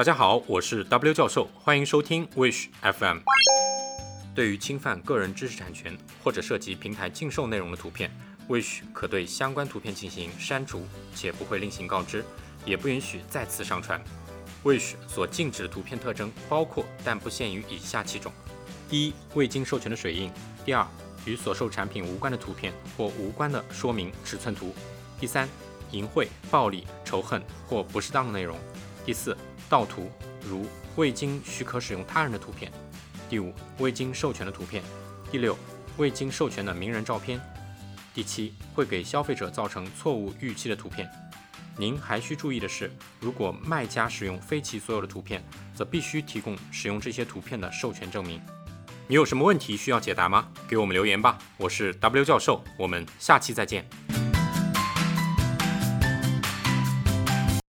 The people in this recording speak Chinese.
大家好，我是 W 教授，欢迎收听 Wish FM。对于侵犯个人知识产权或者涉及平台禁售内容的图片，Wish 可对相关图片进行删除，且不会另行告知，也不允许再次上传。Wish 所禁止的图片特征包括，但不限于以下七种：第一，未经授权的水印；第二，与所售产品无关的图片或无关的说明尺寸图；第三，淫秽、暴力、仇恨或不适当的内容；第四，盗图，如未经许可使用他人的图片；第五，未经授权的图片；第六，未经授权的名人照片；第七，会给消费者造成错误预期的图片。您还需注意的是，如果卖家使用非其所有的图片，则必须提供使用这些图片的授权证明。你有什么问题需要解答吗？给我们留言吧。我是 W 教授，我们下期再见。